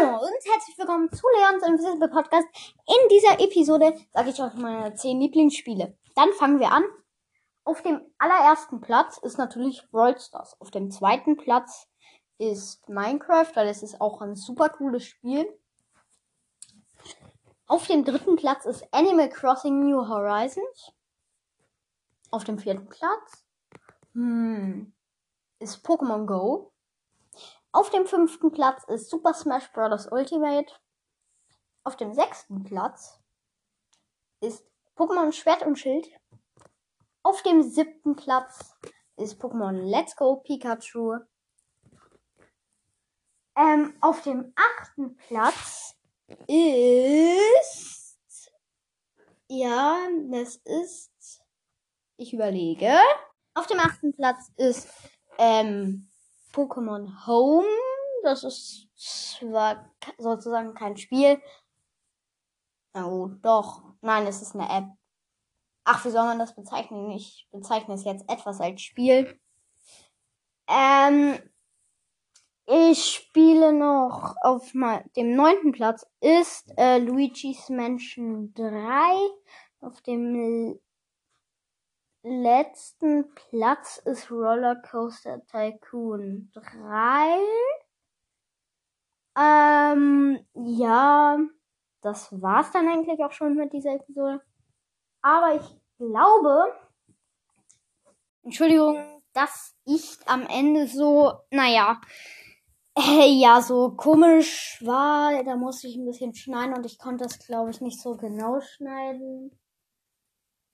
und herzlich willkommen zu Leons Invisible Podcast. In dieser Episode sage ich euch meine 10 Lieblingsspiele. Dann fangen wir an. Auf dem allerersten Platz ist natürlich Brawl Stars. Auf dem zweiten Platz ist Minecraft, weil es ist auch ein super cooles Spiel. Auf dem dritten Platz ist Animal Crossing New Horizons. Auf dem vierten Platz hm, ist Pokémon Go. Auf dem fünften Platz ist Super Smash Bros. Ultimate. Auf dem sechsten Platz ist Pokémon Schwert und Schild. Auf dem siebten Platz ist Pokémon Let's Go Pikachu. Ähm, auf dem achten Platz ist. Ja, das ist. Ich überlege. Auf dem achten Platz ist ähm, Pokémon Home. Das ist zwar sozusagen kein Spiel. Oh, doch. Nein, es ist eine App. Ach, wie soll man das bezeichnen? Ich bezeichne es jetzt etwas als Spiel. Ähm, ich spiele noch auf dem neunten Platz ist äh, Luigi's Mansion 3. Auf dem letzten Platz ist Rollercoaster Tycoon 3. Ähm, ja, das war's dann eigentlich auch schon mit dieser Episode. Aber ich glaube, Entschuldigung, dass ich am Ende so, naja, äh, ja, so komisch war. Da musste ich ein bisschen schneiden und ich konnte das, glaube ich, nicht so genau schneiden.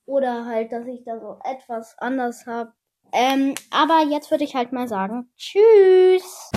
Oder halt, dass ich da so etwas anders habe. Ähm, aber jetzt würde ich halt mal sagen, tschüss.